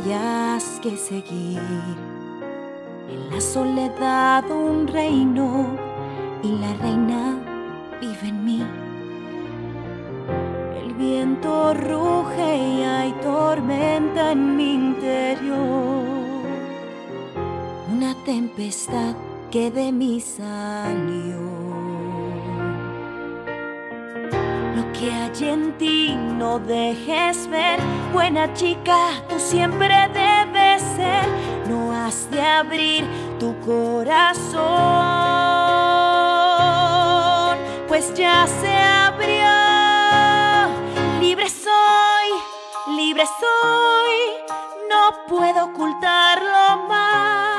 huellas que seguir. En la soledad un reino y la reina vive en mí. El viento ruge y hay tormenta en mi interior. Una tempestad que de mí salió. Que hay en ti no dejes ver, buena chica, tú siempre debes ser. No has de abrir tu corazón, pues ya se abrió. Libre soy, libre soy, no puedo ocultarlo más.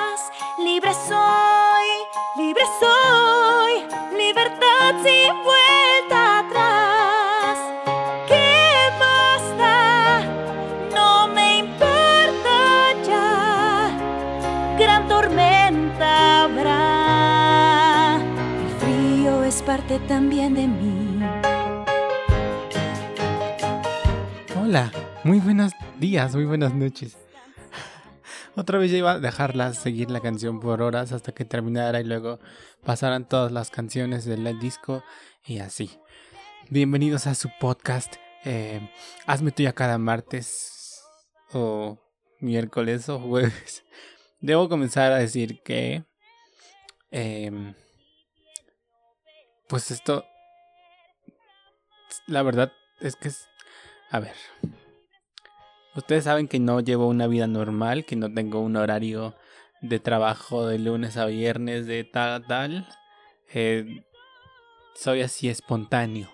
Parte también de mí. Hola, muy buenos días, muy buenas noches. Otra vez ya iba a dejarla seguir la canción por horas hasta que terminara y luego pasaran todas las canciones del disco y así. Bienvenidos a su podcast. eh, Hazme tuya cada martes o miércoles o jueves. Debo comenzar a decir que... em, pues esto... La verdad es que es... A ver. Ustedes saben que no llevo una vida normal, que no tengo un horario de trabajo de lunes a viernes de tal tal. Eh, soy así espontáneo,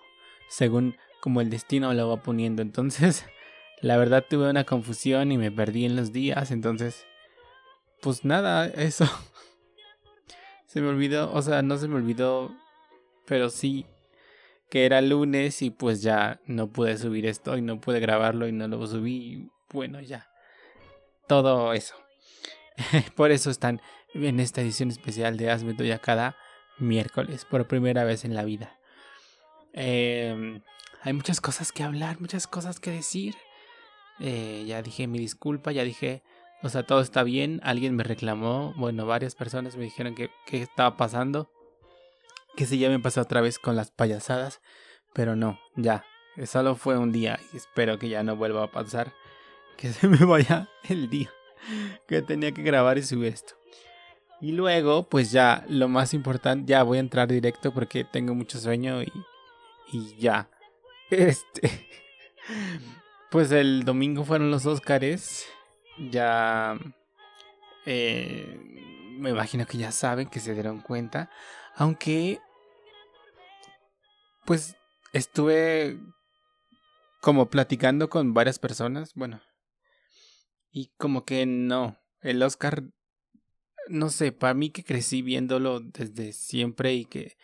según como el destino lo va poniendo. Entonces, la verdad tuve una confusión y me perdí en los días. Entonces, pues nada, eso. Se me olvidó, o sea, no se me olvidó, pero sí que era lunes y pues ya no pude subir esto y no pude grabarlo y no lo subí. Bueno, ya. Todo eso. por eso están en esta edición especial de Hazme Tuya cada miércoles, por primera vez en la vida. Eh, hay muchas cosas que hablar, muchas cosas que decir. Eh, ya dije mi disculpa, ya dije, o sea, todo está bien. Alguien me reclamó, bueno, varias personas me dijeron que, que estaba pasando que si ya me pasó otra vez con las payasadas, pero no, ya, solo fue un día y espero que ya no vuelva a pasar, que se me vaya el día que tenía que grabar y subir esto. Y luego, pues ya, lo más importante, ya voy a entrar directo porque tengo mucho sueño y, y ya. Este, pues el domingo fueron los Óscares, ya, eh, me imagino que ya saben, que se dieron cuenta, aunque pues estuve como platicando con varias personas, bueno, y como que no, el Oscar, no sé, para mí que crecí viéndolo desde siempre y que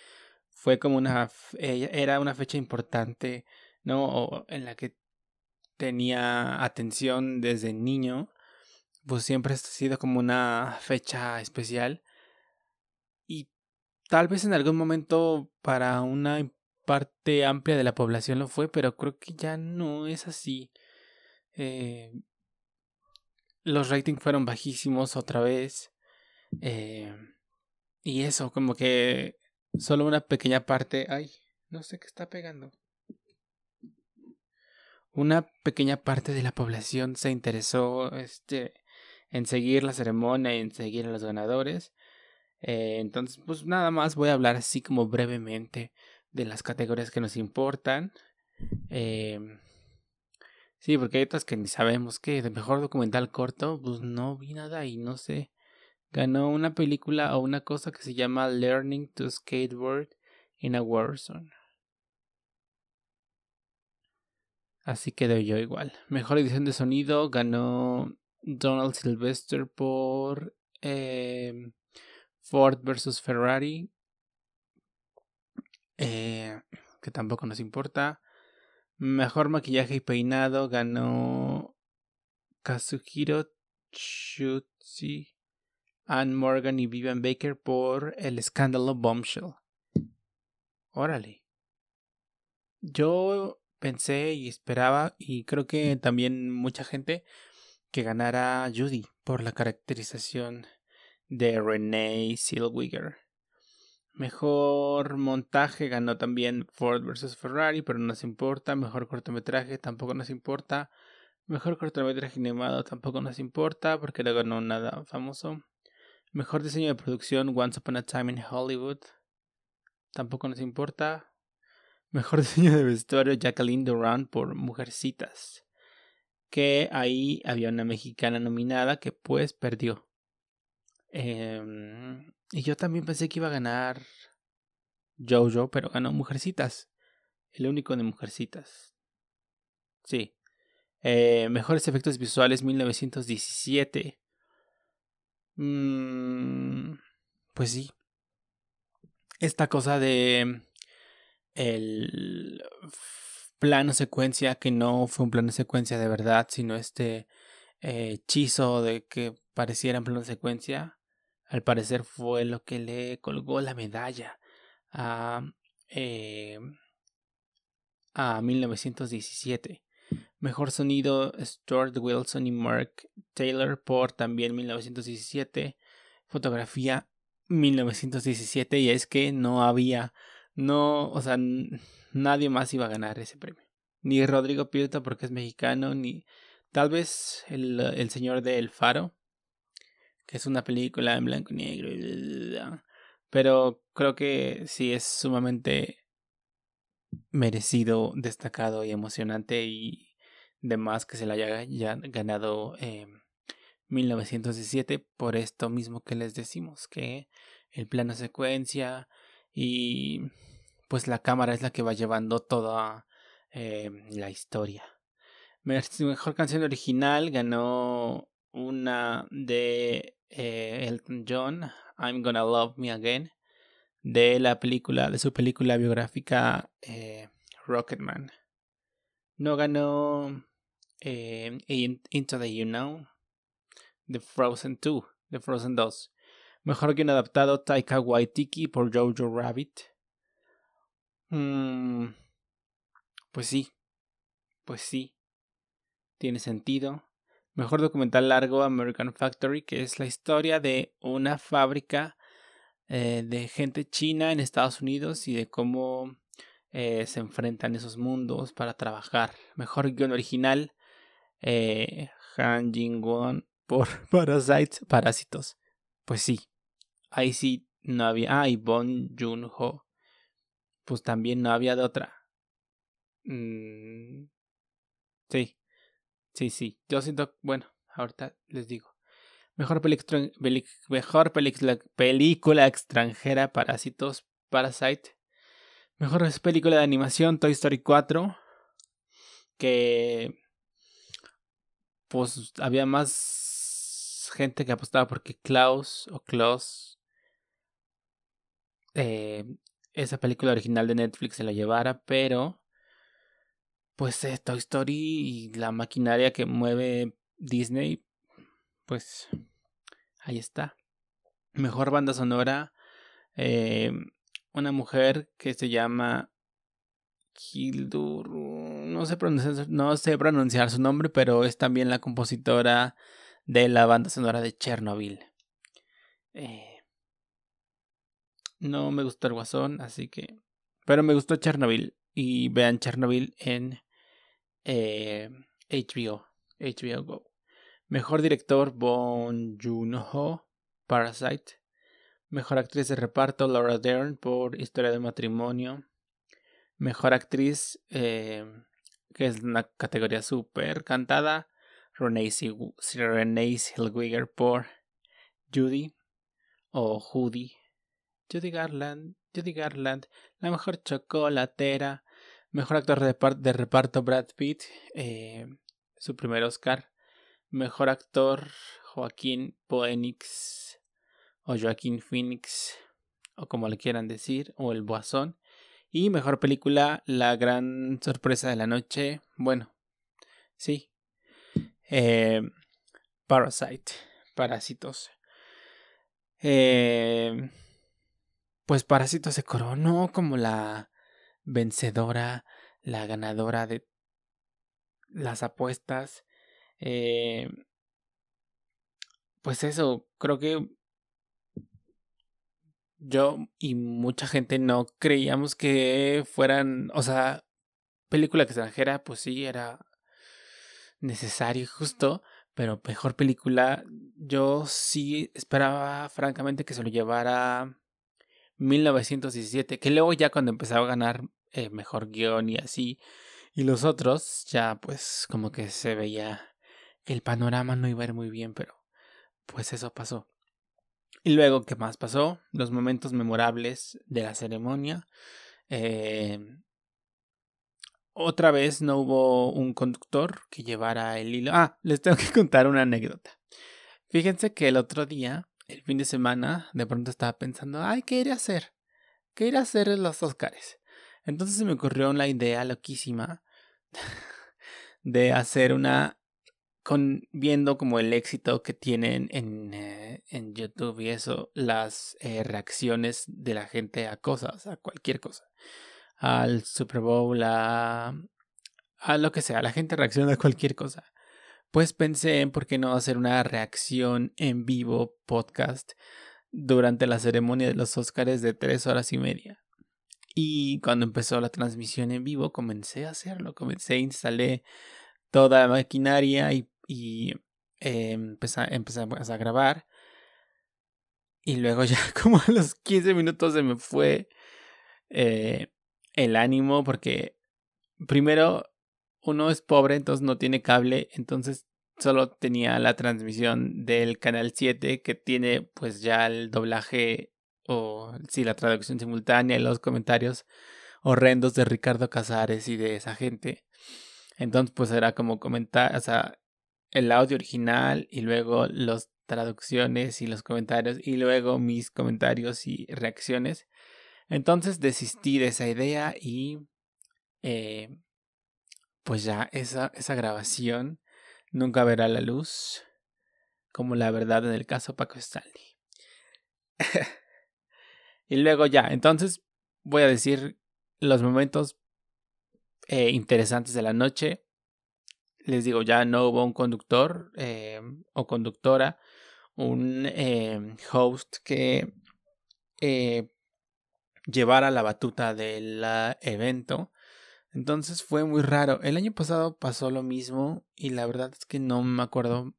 fue como una, era una fecha importante, ¿no? O en la que tenía atención desde niño, pues siempre ha sido como una fecha especial. Y tal vez en algún momento para una parte amplia de la población lo fue, pero creo que ya no es así. Eh, los ratings fueron bajísimos otra vez. Eh, y eso, como que solo una pequeña parte. Ay, no sé qué está pegando. Una pequeña parte de la población se interesó este, en seguir la ceremonia y en seguir a los ganadores. Eh, entonces, pues nada más voy a hablar así como brevemente de las categorías que nos importan. Eh, sí, porque hay otras que ni sabemos qué. De mejor documental corto, pues no vi nada y no sé. Ganó una película o una cosa que se llama Learning to Skateboard in a Warzone. Así quedó yo igual. Mejor edición de sonido ganó Donald Sylvester por eh, Ford vs Ferrari. Eh, que tampoco nos importa. Mejor maquillaje y peinado ganó Kazuhiro Chutzi, Anne Morgan y Vivian Baker por El escándalo Bombshell. Órale. Yo pensé y esperaba, y creo que también mucha gente, que ganara Judy por la caracterización de Renee Zellweger. Mejor montaje ganó también Ford vs Ferrari, pero no nos importa. Mejor cortometraje tampoco nos importa. Mejor cortometraje animado tampoco nos importa porque no ganó nada famoso. Mejor diseño de producción Once Upon a Time in Hollywood tampoco nos importa. Mejor diseño de vestuario Jacqueline Durant por Mujercitas. Que ahí había una mexicana nominada que pues perdió. Eh, y yo también pensé que iba a ganar Jojo, pero ganó Mujercitas. El único de Mujercitas. Sí. Eh, mejores efectos visuales 1917. Mm, pues sí. Esta cosa de el plano secuencia que no fue un plano secuencia de verdad, sino este eh, hechizo de que pareciera un plano secuencia al parecer fue lo que le colgó la medalla a, eh, a 1917. Mejor sonido Stuart Wilson y Mark Taylor por también 1917. Fotografía 1917 y es que no había, no, o sea, nadie más iba a ganar ese premio. Ni Rodrigo Prieto porque es mexicano, ni tal vez el, el señor de El Faro, que es una película en blanco y negro. Pero creo que sí es sumamente merecido, destacado y emocionante y demás que se le haya ganado eh, 1917 por esto mismo que les decimos, que el plano secuencia y pues la cámara es la que va llevando toda eh, la historia. Mejor canción original ganó una de eh, Elton John, I'm Gonna Love Me Again, de la película, de su película biográfica eh, Rocketman. No ganó eh, Into the You Know, The Frozen 2, The Frozen 2. Mejor guion adaptado Taika Waititi por Jojo Rabbit. Mm, pues sí, pues sí, tiene sentido. Mejor documental largo American Factory, que es la historia de una fábrica eh, de gente china en Estados Unidos y de cómo eh, se enfrentan esos mundos para trabajar. Mejor guion original, eh, Han Jin-won por Parasites, Parásitos. Pues sí, ahí sí no había. Ah, y Bon Joon-ho. Pues también no había de otra. Mm, sí, Sí, sí. Yo siento, bueno, ahorita les digo. Mejor, mejor película extranjera, Parásitos, Parasite. Mejor película de animación, Toy Story 4. Que. Pues había más gente que apostaba porque Klaus o Klaus. Eh, esa película original de Netflix se la llevara, pero pues eh, Toy Story y la maquinaria que mueve Disney, pues ahí está. Mejor banda sonora, eh, una mujer que se llama Hildur, no sé, pronunciar, no sé pronunciar su nombre, pero es también la compositora de la banda sonora de Chernobyl. Eh, no me gustó el guasón, así que... Pero me gustó Chernobyl y vean Chernobyl en eh, HBO, HBO Go. Mejor director Bon Joon-ho, Parasite. Mejor actriz de reparto Laura Dern por Historia de matrimonio. Mejor actriz, eh, que es una categoría super cantada, Renee Zellweger por Judy o Judy. Judy Garland, Judy Garland, la mejor chocolatera. Mejor actor de, reparto Brad Pitt, eh, su primer Oscar. Mejor actor Joaquín Phoenix o Joaquín Phoenix o como le quieran decir, o El Boazón. Y mejor película, La Gran Sorpresa de la Noche. Bueno, sí. Eh, Parasite, Parásitos. Eh, pues Parásitos se coronó como la vencedora la ganadora de las apuestas. Eh, pues eso, creo que yo y mucha gente no creíamos que fueran, o sea, película extranjera, pues sí, era necesario y justo, pero mejor película, yo sí esperaba francamente que se lo llevara 1917, que luego ya cuando empezaba a ganar eh, mejor guion y así, y los otros, ya pues como que se veía el panorama no iba a ir muy bien, pero pues eso pasó. Y luego, ¿qué más pasó? Los momentos memorables de la ceremonia. Eh, otra vez no hubo un conductor que llevara el hilo. Ah, les tengo que contar una anécdota. Fíjense que el otro día, el fin de semana, de pronto estaba pensando, ay, ¿qué iré a hacer? ¿Qué iré a hacer en los Oscars? Entonces se me ocurrió la idea loquísima de hacer una con viendo como el éxito que tienen en, eh, en YouTube y eso, las eh, reacciones de la gente a cosas, a cualquier cosa al Super Bowl, a, a lo que sea, la gente reacciona a cualquier cosa. Pues pensé en por qué no hacer una reacción en vivo podcast durante la ceremonia de los Oscars de tres horas y media. Y cuando empezó la transmisión en vivo, comencé a hacerlo. Comencé, instalé toda la maquinaria y, y eh, empecé, a grabar. Y luego ya como a los 15 minutos se me fue eh, el ánimo porque primero uno es pobre, entonces no tiene cable, entonces solo tenía la transmisión del canal 7 que tiene pues ya el doblaje o sí la traducción simultánea y los comentarios horrendos de Ricardo Casares y de esa gente. Entonces pues era como comentar, o sea, el audio original y luego las traducciones y los comentarios y luego mis comentarios y reacciones. Entonces desistí de esa idea y eh, pues ya esa, esa grabación nunca verá la luz como la verdad en el caso Paco Stanley. y luego ya, entonces voy a decir los momentos eh, interesantes de la noche. Les digo, ya no hubo un conductor eh, o conductora, un host que llevara la batuta del evento. Entonces fue muy raro. El año pasado pasó lo mismo y la verdad es que no me acuerdo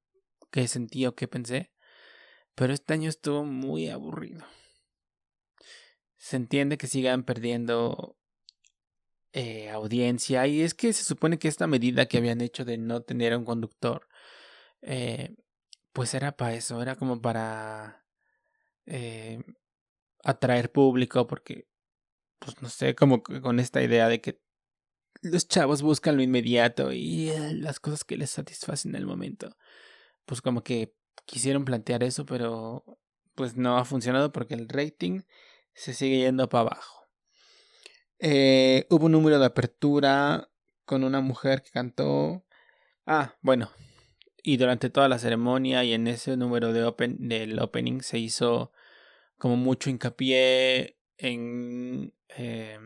qué sentí o qué pensé. Pero este año estuvo muy aburrido. Se entiende que sigan perdiendo eh, audiencia y es que se supone que esta medida que habían hecho de no tener un conductor, eh, pues era para eso, era como para eh, atraer público porque, pues no sé, como con esta idea de que los chavos buscan lo inmediato y eh, las cosas que les satisfacen en el momento. Pues como que quisieron plantear eso, pero pues no ha funcionado porque el rating se sigue yendo para abajo. Eh, hubo un número de apertura con una mujer que cantó. Ah, bueno. Y durante toda la ceremonia y en ese número de open, del opening se hizo como mucho hincapié en eh,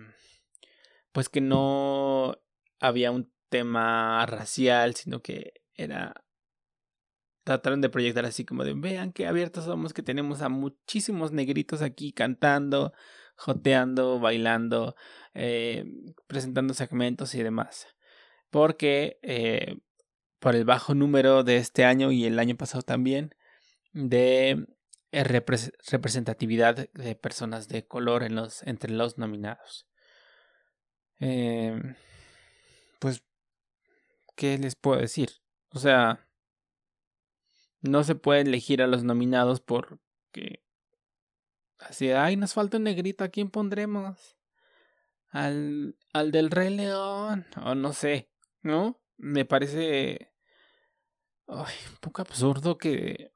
pues que no había un tema racial, sino que era trataron de proyectar así como de vean qué abiertos somos que tenemos a muchísimos negritos aquí cantando, joteando, bailando, eh, presentando segmentos y demás. Porque eh, por el bajo número de este año y el año pasado también de representatividad de personas de color entre los nominados. Em, pues, ¿qué les puedo decir? O sea, no se puede elegir a los nominados porque así, ay, nos falta un negrito, ¿a quién pondremos? Al, al del Rey León, o no sé, ¿no? Me parece ay, un poco absurdo que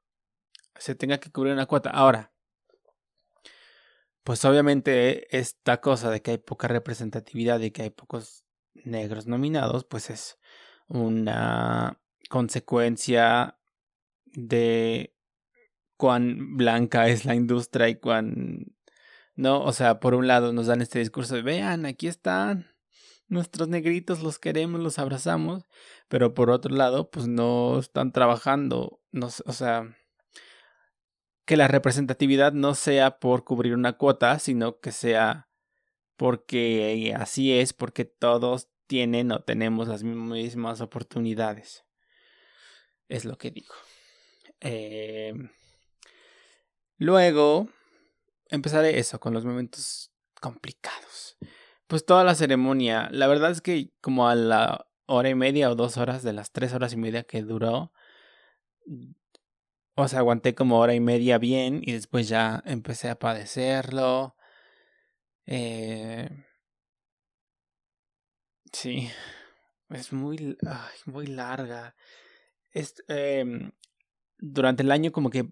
se tenga que cubrir una cuota. Ahora, pues obviamente esta cosa de que hay poca representatividad y que hay pocos negros nominados, pues es una consecuencia de cuán blanca es la industria y cuán no, o sea, por un lado nos dan este discurso de vean, aquí están nuestros negritos los queremos, los abrazamos, pero por otro lado, pues no están trabajando, no, o sea, que la representatividad no sea por cubrir una cuota, sino que sea porque así es, porque todos tienen o tenemos las mismas oportunidades. Es lo que digo. Eh, luego, empezaré eso, con los momentos complicados. Pues toda la ceremonia, la verdad es que como a la hora y media o dos horas de las tres horas y media que duró, o sea, aguanté como hora y media bien y después ya empecé a padecerlo. Eh, sí, es muy, muy larga. Em, durante el año como que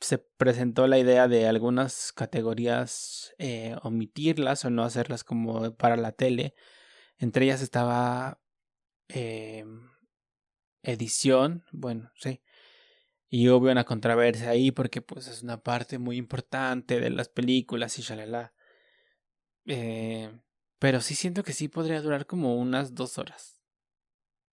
se presentó la idea de algunas categorías eh, omitirlas o no hacerlas como para la tele. Entre ellas estaba em, edición, bueno, sí. Y hubo una controversia ahí porque pues es una parte muy importante de las películas y shalala. Eh, pero sí siento que sí podría durar como unas dos horas.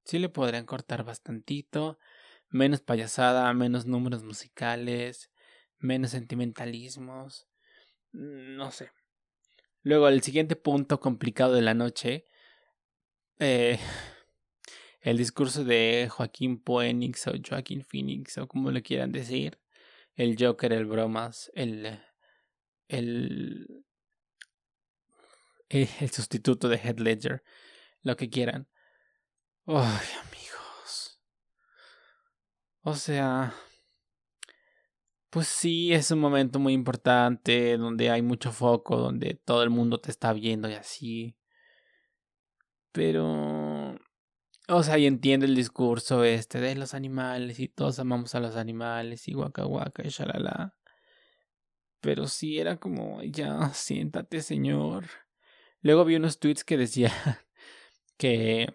Sí le podrían cortar bastantito. Menos payasada, menos números musicales, menos sentimentalismos. No sé. Luego, el siguiente punto complicado de la noche. Eh, el discurso de Joaquín Phoenix o Joaquín Phoenix o como le quieran decir. El Joker, el Bromas, el. El. El sustituto de Head Ledger. Lo que quieran. Ay, amigos. O sea. Pues sí, es un momento muy importante donde hay mucho foco, donde todo el mundo te está viendo y así. Pero... O sea, y entiende el discurso este de los animales y todos amamos a los animales y guaca guaca y shalala. Pero sí era como, ya, siéntate, señor. Luego vi unos tweets que decía que,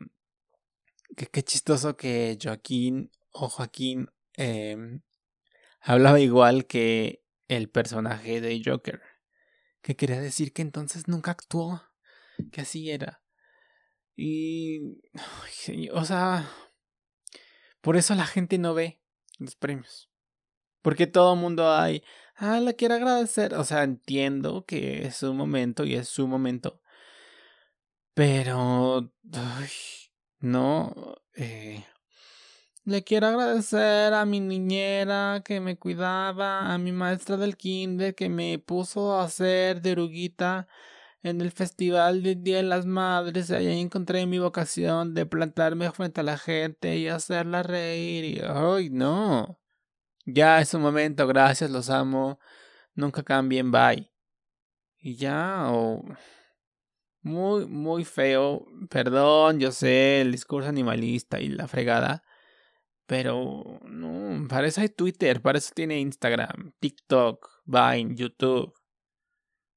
que qué chistoso que Joaquín o Joaquín eh, hablaba igual que el personaje de Joker, que quería decir que entonces nunca actuó, que así era. Y, o sea, por eso la gente no ve los premios. Porque todo el mundo hay, ah, la quiero agradecer. O sea, entiendo que es su momento y es su momento. Pero, no, eh, le quiero agradecer a mi niñera que me cuidaba, a mi maestra del kinder que me puso a hacer deruguita en el festival del Día de las Madres. Ahí encontré mi vocación de plantarme frente a la gente y hacerla reír. Y, ¡ay, no! Ya es un momento, gracias, los amo. Nunca cambien, bye. Y ya, o... Muy, muy feo. Perdón, yo sé, el discurso animalista y la fregada. Pero no, para eso hay Twitter, para eso tiene Instagram, TikTok, Vine, YouTube.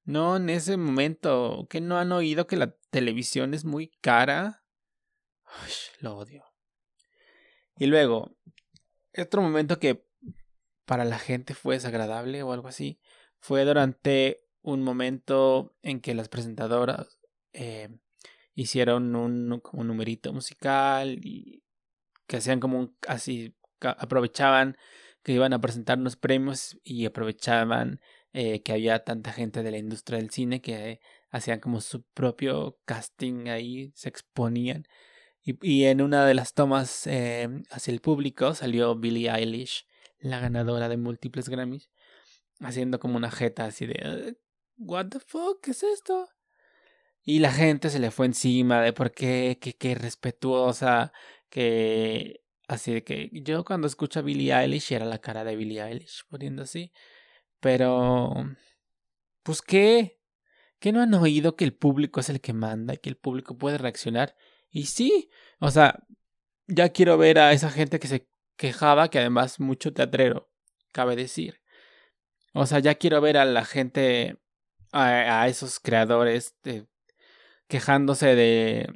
No, en ese momento, que no han oído que la televisión es muy cara. lo odio. Y luego, otro momento que para la gente fue desagradable o algo así, fue durante un momento en que las presentadoras eh, hicieron un, un numerito musical y que hacían como un, así, aprovechaban que iban a presentar unos premios y aprovechaban eh, que había tanta gente de la industria del cine que hacían como su propio casting ahí, se exponían. Y, en una de las tomas eh, hacia el público salió Billie Eilish, la ganadora de múltiples Grammys, haciendo como una jeta así de, ¿What the fuck? ¿Qué es esto? Y la gente se le fue encima de por qué, qué, qué respetuosa, que así de que yo cuando escucho a Billie Eilish era la cara de Billie Eilish poniendo así, pero pues qué, que no han oído que el público es el que manda y que el público puede reaccionar y sí, o sea, ya quiero ver a esa gente que se quejaba, que además mucho teatrero, cabe decir. O sea, ya quiero ver a la gente, a, esos creadores quejándose de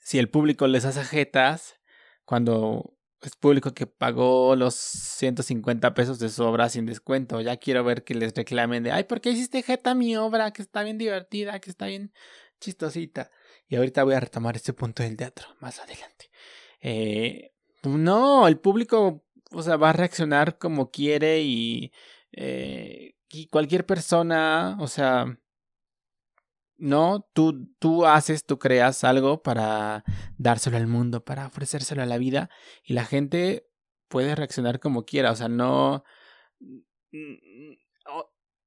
si el público les hace jetas, cuando es público que pagó los 150 pesos de su obra sin descuento, ya quiero ver que les reclamen de, ay, ¿por qué hiciste jeta mi obra? Que está bien divertida, que está bien chistosita. Y ahorita voy a retomar este punto del teatro más adelante. Eh, no, el público, o sea, va a reaccionar como quiere y, eh, y cualquier persona, o sea, no, tú, tú haces, tú creas algo para dárselo al mundo, para ofrecérselo a la vida y la gente puede reaccionar como quiera, o sea, no...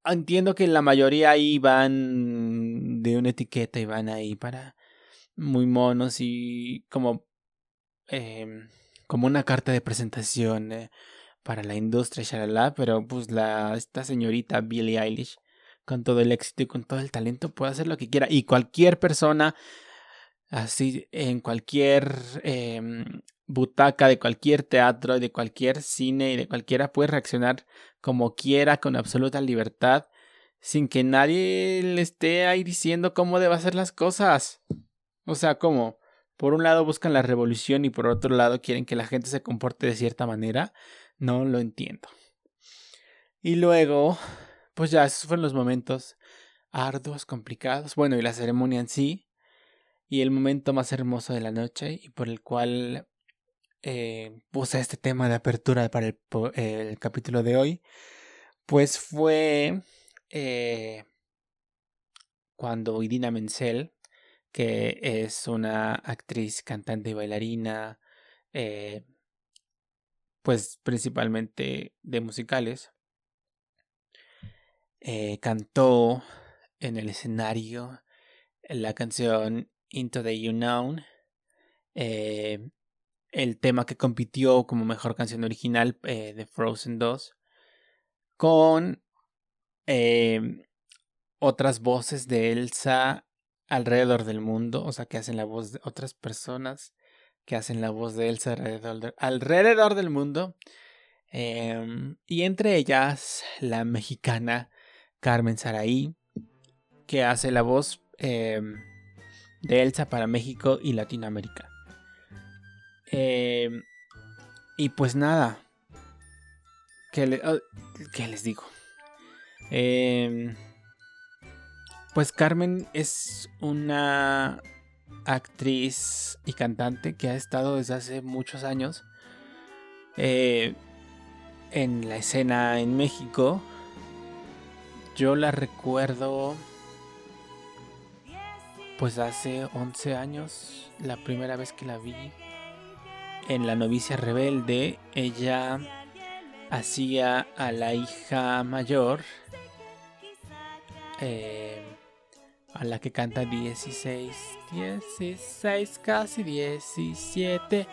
Entiendo que la mayoría ahí van de una etiqueta y van ahí para muy monos y como eh, como una carta de presentación eh, para la industria, shalala, pero pues la, esta señorita Billie Eilish, con todo el éxito y con todo el talento, puede hacer lo que quiera. Y cualquier persona, así, en cualquier eh, butaca de cualquier teatro, de cualquier cine y de cualquiera, puede reaccionar como quiera, con absoluta libertad, sin que nadie le esté ahí diciendo cómo debe hacer las cosas. O sea, ¿cómo? por un lado buscan la revolución y por otro lado quieren que la gente se comporte de cierta manera, no lo entiendo. Y luego, pues ya esos fueron los momentos arduos, complicados, bueno, y la ceremonia en sí, y el momento más hermoso de la noche y por el cual eh, puse este tema de apertura para el, capítulo de hoy, pues fue eh, cuando Idina Menzel, que es una actriz, cantante y bailarina, eh, pues principalmente de musicales. Eh, cantó en el escenario la canción Into the Unknown, eh, el tema que compitió como mejor canción original de Frozen 2, con otras voces de Elsa alrededor del mundo, o sea, que hacen la voz de otras personas, que hacen la voz de Elsa alrededor, alrededor del mundo. Em, y entre ellas la mexicana Carmen Saraí, que hace la voz em, de Elsa para México y Latinoamérica. Em, y pues nada, ¿qué, ¿qué les digo? Pues Carmen es una actriz y cantante que ha estado desde hace muchos años eh, en la escena en México. Yo la recuerdo pues hace 11 años, la primera vez que la vi en La novicia rebelde, ella hacía a la hija mayor. Eh, a la que canta 16, 16, casi 17.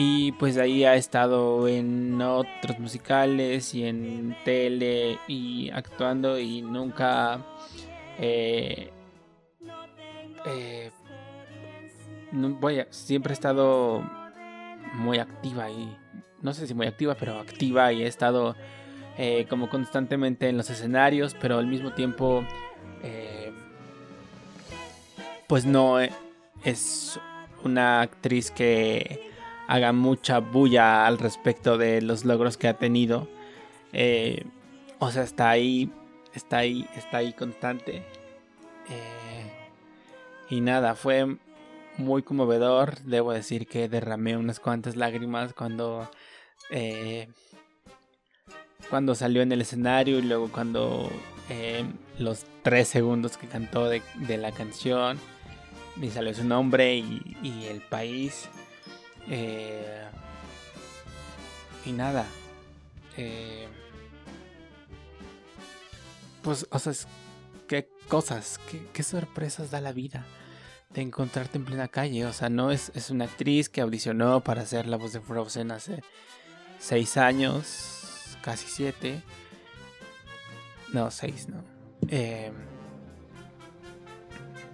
Y pues ahí ha estado en otros musicales y en tele y actuando y nunca... Eh, eh, voy siempre he estado muy activa y no sé si muy activa, pero activa y he estado eh, como constantemente en los escenarios, pero al mismo tiempo pues no eh, es una actriz que haga mucha bulla al respecto de los logros que ha tenido. Eh, o sea, está ahí, está ahí, está ahí constante. Eh, y nada, fue muy conmovedor. Debo decir que derramé unas cuantas lágrimas cuando, cuando salió en el escenario y luego cuando los tres segundos que cantó de la canción y salió su nombre y, el país. Eh, y nada. Eh, pues, o sea, qué cosas, qué, sorpresas da la vida de encontrarte en plena calle. O sea, no es, es una actriz que audicionó para hacer la voz de Frozen hace seis años, casi siete. No, seis, no. Eh,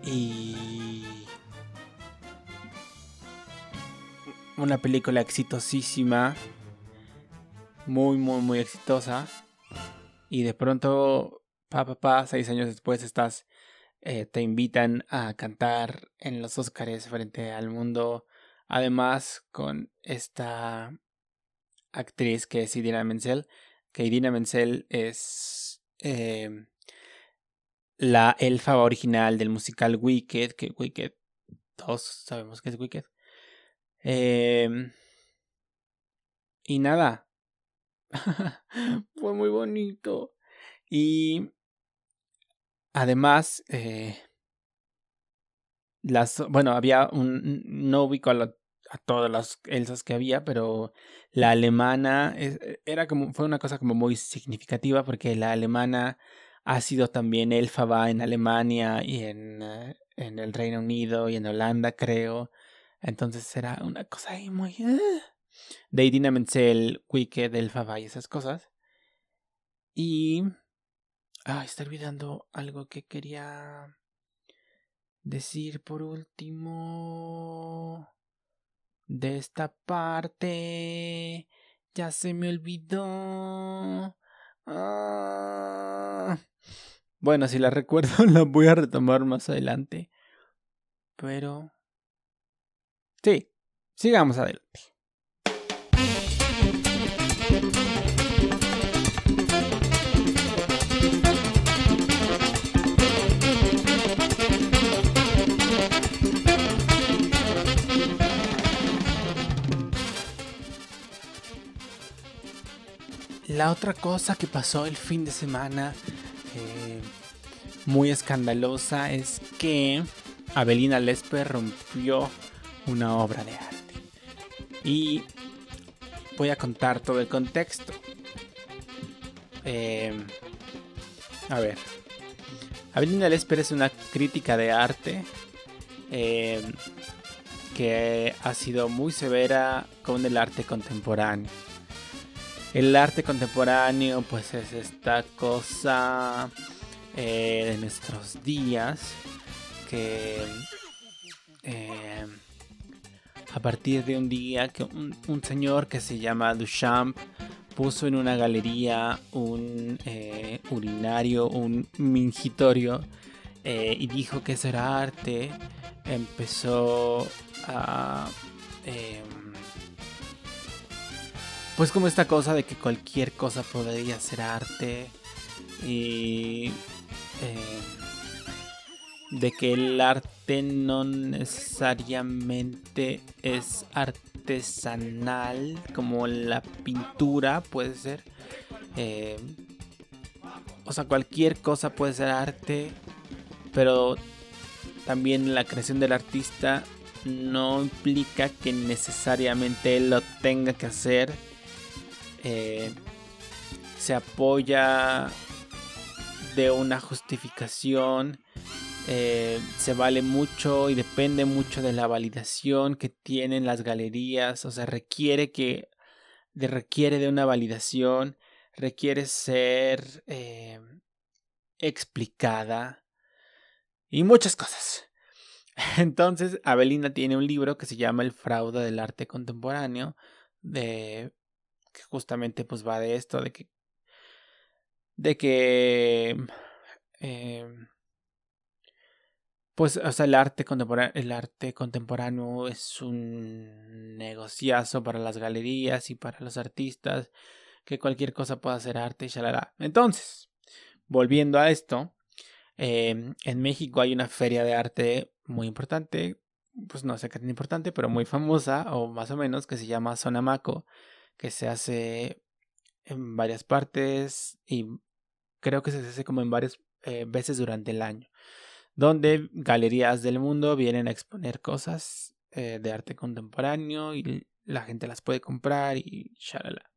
y una película exitosísima, muy, muy, muy exitosa. Y de pronto, pa, pa, pa, seis años después estás, eh, te invitan a cantar en los Oscars frente al mundo. Además, con esta actriz que es Idina Menzel, que Idina Menzel es eh, la elfa original del musical Wicked, que Wicked todos sabemos que es Wicked. Em, y nada. Fue muy bonito. Y además, eh, las, bueno, había un, no ubico a, a todas las Elsas que había, pero la alemana era como, fue una cosa como muy significativa porque la alemana ha sido también Elfaba en Alemania y en, eh, en el Reino Unido y en Holanda, creo. Entonces era una cosa ahí muy... Uh, de Idina Menzel, Wicked, Elfaba y esas cosas. Y... Ah, está olvidando algo que quería decir por último de esta parte. Ya se me olvidó. Ah. Bueno, si la recuerdo la voy a retomar más adelante. Pero... Sí, sigamos adelante. La otra cosa que pasó el fin de semana, eh, muy escandalosa, es que Abelina Lesper rompió una obra de arte. Y voy a contar todo el contexto. Eh, a ver. Abelina Lesper es una crítica de arte eh, que ha sido muy severa con el arte contemporáneo. El arte contemporáneo pues es esta cosa eh, de nuestros días que eh, a partir de un día que un, señor que se llama Duchamp puso en una galería un eh, urinario, un mingitorio y dijo que eso era arte, empezó a pues como esta cosa de que cualquier cosa podría ser arte. Y eh, de que el arte no necesariamente es artesanal como la pintura puede ser eh, o sea cualquier cosa puede ser arte pero también la creación del artista no implica que necesariamente él lo tenga que hacer eh, se apoya de una justificación, eh, se vale mucho y depende mucho de la validación que tienen las galerías, o sea, requiere que de, requiere de una validación, requiere ser eh, explicada y muchas cosas. Entonces, Abelina tiene un libro que se llama El fraude del arte contemporáneo de que justamente pues va de esto, de que de que eh, pues o sea el arte contemporáneo el arte contemporáneo es un negociazo para las galerías y para los artistas que cualquier cosa pueda ser arte y shalala. entonces volviendo a esto em, en México hay una feria de arte muy importante pues no sé qué tan importante pero muy famosa o más o menos que se llama Sonamaco que se hace en varias partes y creo que se hace como en varias eh, veces durante el año, donde galerías del mundo vienen a exponer cosas eh, de arte contemporáneo y la gente las puede comprar y shalala.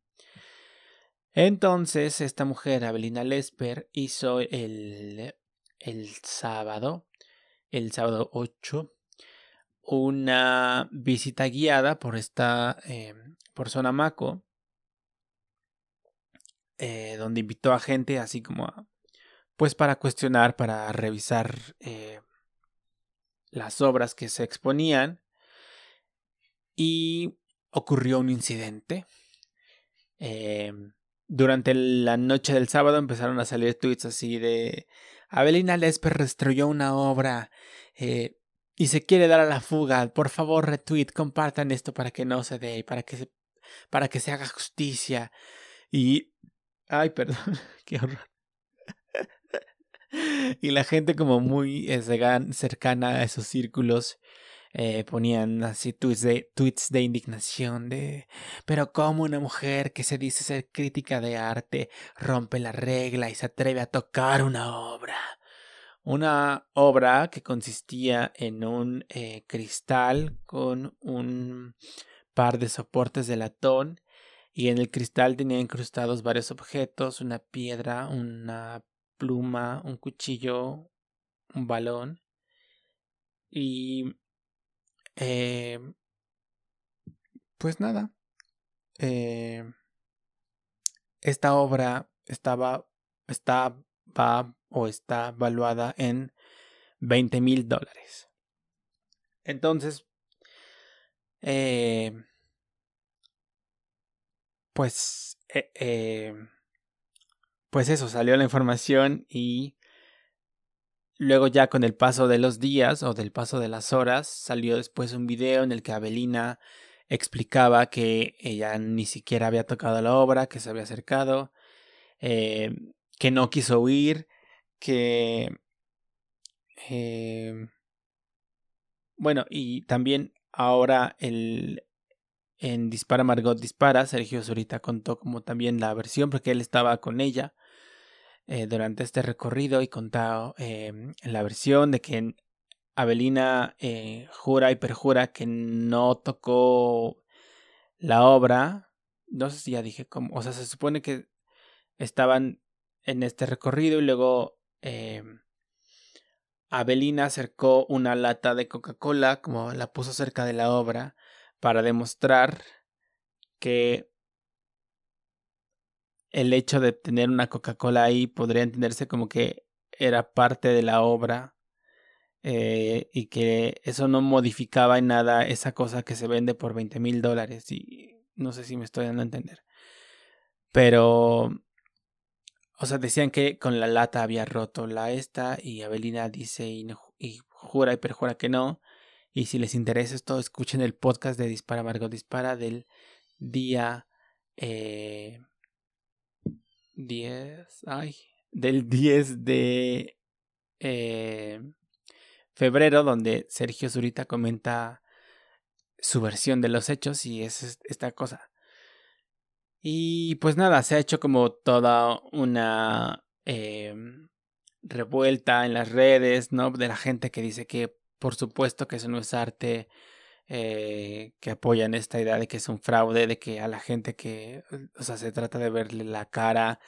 Entonces, esta mujer, Abelina Lesper, hizo el, el sábado, el sábado 8, una visita guiada por esta eh, por Sonamaco, eh, donde invitó a gente así como a, pues para cuestionar, para revisar eh, las obras que se exponían y ocurrió un incidente. Eh, durante la noche del sábado empezaron a salir tweets así de Abelina Lesper destruyó una obra y se quiere dar a la fuga. Por favor, retweet, compartan esto para que no se dé para que se para que se haga justicia. Y... Ay, perdón, qué horror. Y la gente como muy cercana a esos círculos eh, ponían así tweets de, indignación de, pero como una mujer que se dice ser crítica de arte rompe la regla y se atreve a tocar una obra. Una obra que consistía en un eh, cristal con un par de soportes de latón y en el cristal tenía incrustados varios objetos, una piedra, una pluma, un cuchillo, un balón. Y... Eh, pues nada. Eh, esta obra estaba, estaba o está valuada en 20 mil dólares. Entonces, eh, pues, eh, eh, pues eso, salió la información y luego ya con el paso de los días o del paso de las horas salió después un video en el que Abelina explicaba que ella ni siquiera había tocado la obra, que se había acercado, que no quiso huir, que... bueno, y también ahora el, en Dispara Margot Dispara, Sergio Zurita contó como también la versión, porque él estaba con ella eh, durante este recorrido y contó eh, la versión de que Abelina eh, jura y perjura que no tocó la obra. No sé si ya dije cómo, o sea, se supone que estaban en este recorrido y luego Abelina acercó una lata de Coca-Cola, como la puso cerca de la obra, para demostrar que el hecho de tener una Coca-Cola ahí podría entenderse como que era parte de la obra eh, y que eso no modificaba en nada esa cosa que se vende por 20 mil dólares y no sé si me estoy dando a entender. Pero, o sea, decían que con la lata había roto la esta y Abelina dice y, y jura y perjura que no. Y si les interesa esto, escuchen el podcast de Dispara Margot Dispara del día eh, 10, ay, del 10 de eh, febrero, donde Sergio Zurita comenta su versión de los hechos y es esta cosa. Y pues nada, se ha hecho como toda una eh, revuelta en las redes, ¿no? De la gente que dice que por supuesto que eso no es arte, eh, que apoyan esta idea de que es un fraude, de que a la gente que, o sea, se trata de verle la cara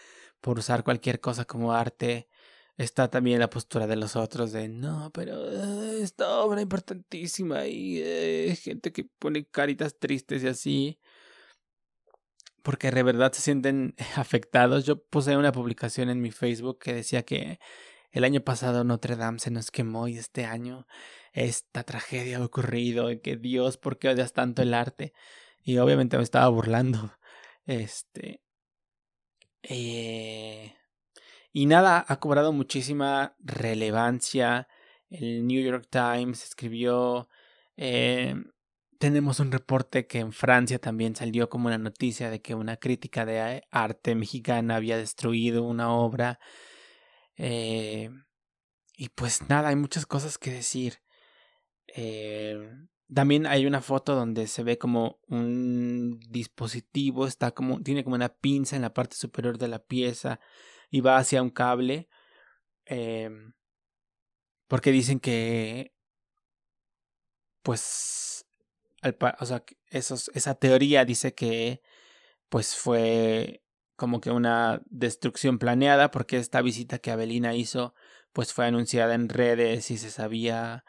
por usar cualquier cosa como arte. Está también la postura de los otros de no, pero eh, esta obra importantísima y eh, gente que pone caritas tristes y así. Porque de verdad se sienten afectados. Yo puse una publicación en mi Facebook que decía que el año pasado Notre Dame se nos quemó y este año esta tragedia ha ocurrido y que Dios, ¿por qué odias tanto el arte? Y obviamente me estaba burlando. Este. Eh, y nada, ha cobrado muchísima relevancia. El New York Times escribió. Eh, tenemos un reporte que en Francia también salió como una noticia de que una crítica de arte mexicana había destruido una obra. Eh, y pues nada, hay muchas cosas que decir. Eh, también hay una foto donde se ve como un dispositivo, está como, tiene como una pinza en la parte superior de la pieza y va hacia un cable. Eh, porque dicen que, pues, o sea, esa teoría dice que, pues, fue como que una destrucción planeada porque esta visita que Abelina hizo, pues, fue anunciada en redes y se sabía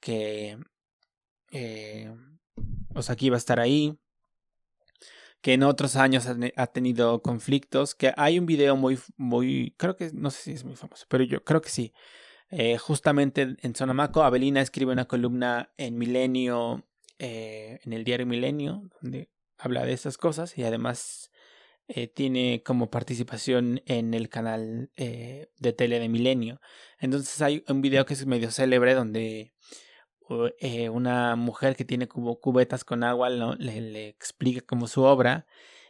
que eh, o sea, que iba a estar ahí, que en otros años ha, tenido conflictos, que hay un video muy, muy, creo que, no sé si es muy famoso, pero yo creo que sí. Eh, justamente en Sonamaco, Abelina escribe una columna en Milenio, eh, en el diario Milenio, donde habla de esas cosas y además eh, tiene como participación en el canal de tele de Milenio. Entonces hay un video que es medio célebre donde eh, una mujer que tiene cubetas con agua le, explica como su obra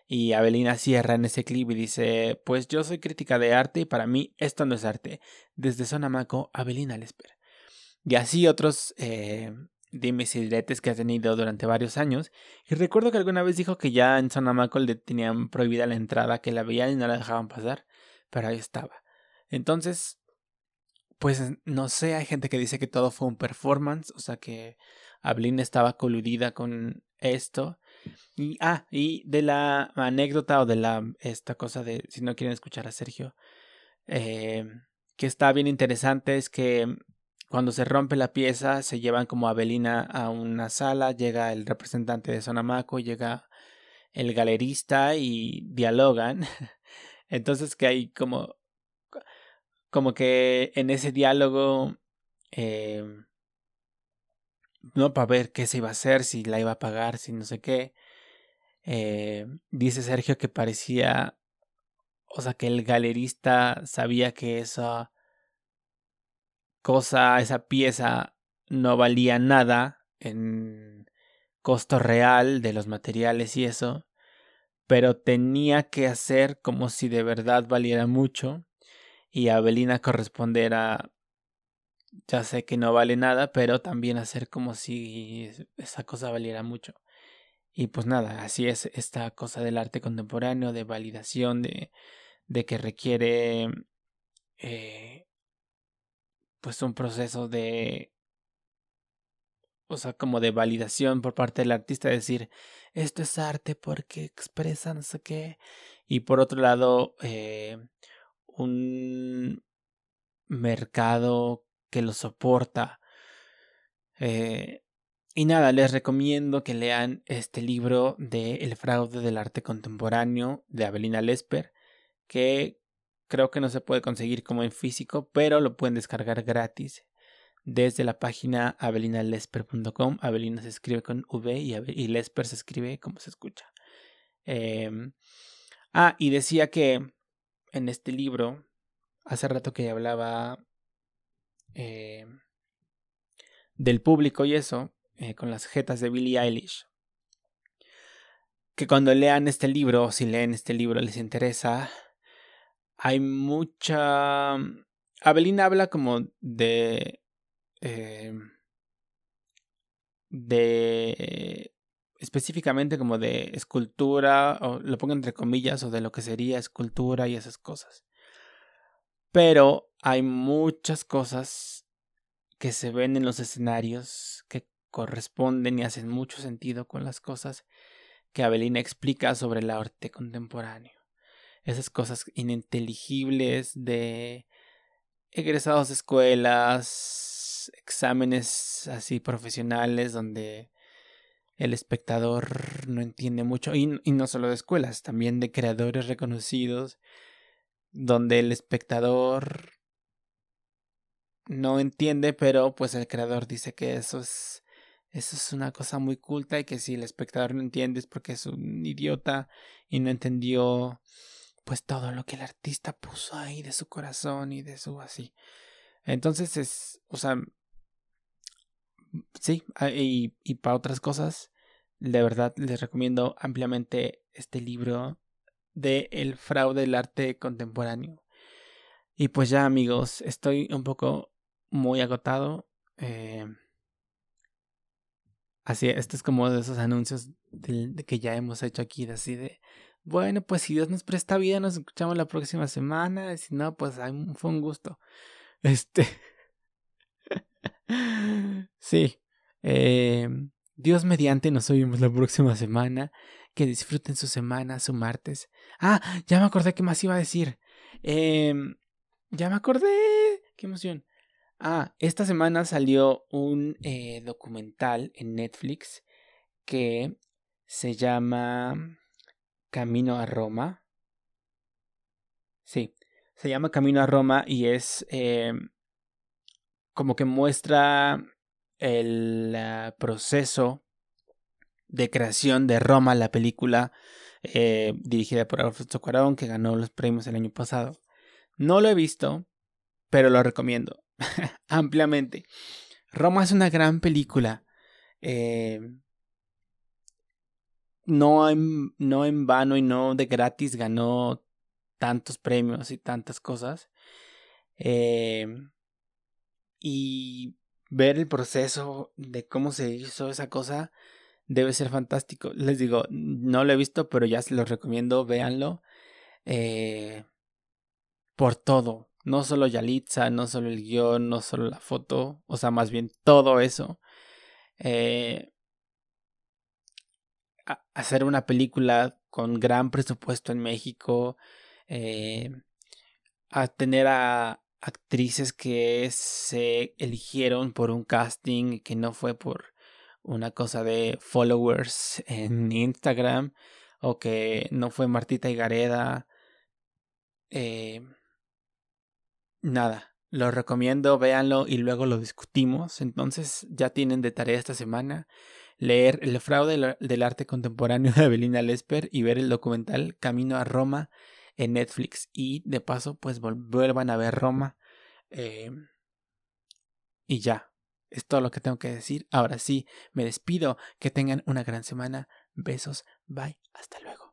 y Abelina cierra en ese clip y dice pues yo soy crítica de arte y para mí esto no es arte. Desde Sonamaco Abelina Lesper y así otros eh, dimes y diretes que ha tenido durante varios años. Y recuerdo que alguna vez dijo que ya en Sonamaco le tenían prohibida la entrada, que la veían y no la dejaban pasar, pero ahí estaba. Entonces, pues no sé, hay gente que dice que todo fue un performance, o sea que Ablin estaba coludida con esto. Y, ah, y de la anécdota o de la esta cosa de si no quieren escuchar a Sergio, eh, que está bien interesante es que cuando se rompe la pieza se llevan como a a una sala, llega el representante de Sonamaco, llega el galerista y dialogan. Entonces que hay como como que en ese diálogo eh, no para ver qué se iba a hacer, si la iba a pagar, si no sé qué. Eh, dice Sergio que parecía, o sea, que el galerista sabía que esa esa pieza no valía nada en costo real de los materiales y eso, pero tenía que hacer como si de verdad valiera mucho y a Belina correspondiera ya sé que no vale nada, pero también hacer como si esa cosa valiera mucho. Y pues nada, así es esta cosa del arte contemporáneo, de validación, de, de que requiere eh, pues un proceso de o sea, como de validación por parte del artista, decir, esto es arte porque expresa no sé qué. Y por otro lado, eh, un mercado que lo soporta. Eh, y nada, les recomiendo que lean este libro de El fraude del arte contemporáneo de Abelina Lesper, que creo que no se puede conseguir como en físico, pero lo pueden descargar gratis desde la página abelinalesper.com. Abelina se escribe con V y, Lesper se escribe como se escucha. Em, ah, y decía que en este libro, hace rato que hablaba eh, del público y eso, eh, con las jetas de Billie Eilish. Que cuando lean este libro, si leen este libro les interesa, hay mucha... Abelina habla como de... Eh, de específicamente como de escultura, o lo pongo entre comillas, o de lo que sería escultura y esas cosas. Pero hay muchas cosas que se ven en los escenarios que corresponden y hacen mucho sentido con las cosas que Abelina explica sobre el arte contemporáneo. Esas cosas ininteligibles de egresados de escuelas, exámenes así profesionales donde el espectador no entiende mucho, y, y no solo de escuelas, también de creadores reconocidos donde el espectador no entiende, pero pues el creador dice que eso es eso es una cosa muy culta y que si el espectador no entiende es porque es un idiota y no entendió pues todo lo que el artista puso ahí de su corazón y de su así. Entonces es, o sea, sí, ah, y, y para otras cosas, de verdad les recomiendo ampliamente este libro de El fraude del arte contemporáneo. Y pues ya amigos, estoy un poco muy agotado. Eh, así, esto es como de esos anuncios que ya hemos hecho aquí, de así de, bueno, pues si Dios nos presta vida, nos escuchamos la próxima semana. Si no, pues fue un gusto. Este. sí. Eh, Dios mediante, nos oímos la próxima semana. Que disfruten su semana, su martes. Ah, ya me acordé qué más iba a decir. Eh, ya me acordé. Qué emoción. Ah, esta semana salió un eh, documental en Netflix que se llama Camino a Roma. Sí, se llama Camino a Roma y es eh, como que muestra el uh, proceso de creación de Roma, la película eh, dirigida por Alfonso Cuarón, que ganó los premios el año pasado. No lo he visto, pero lo recomiendo ampliamente. Roma es una gran película. Eh, no, en, no en vano y no de gratis ganó tantos premios y tantas cosas. Eh, y ver el proceso de cómo se hizo esa cosa debe ser fantástico. Les digo, no lo he visto, pero ya se los recomiendo, véanlo. Eh, por todo, no solo Yalitza, no solo el guion, no solo la foto, o sea, más bien todo eso. Eh, hacer una película con gran presupuesto en México, eh, a tener a actrices que se eligieron por un casting que no fue por una cosa de followers en Instagram o que no fue Martita Gareda Eh, nada, lo recomiendo, véanlo y luego lo discutimos. Entonces ya tienen de tarea esta semana leer El fraude del arte contemporáneo de Evelina Lesper y ver el documental Camino a Roma en Netflix. Y de paso, pues vuelvan a ver Roma. Eh, y ya, es todo lo que tengo que decir. Ahora sí, me despido. Que tengan una gran semana. Besos. Bye. Hasta luego.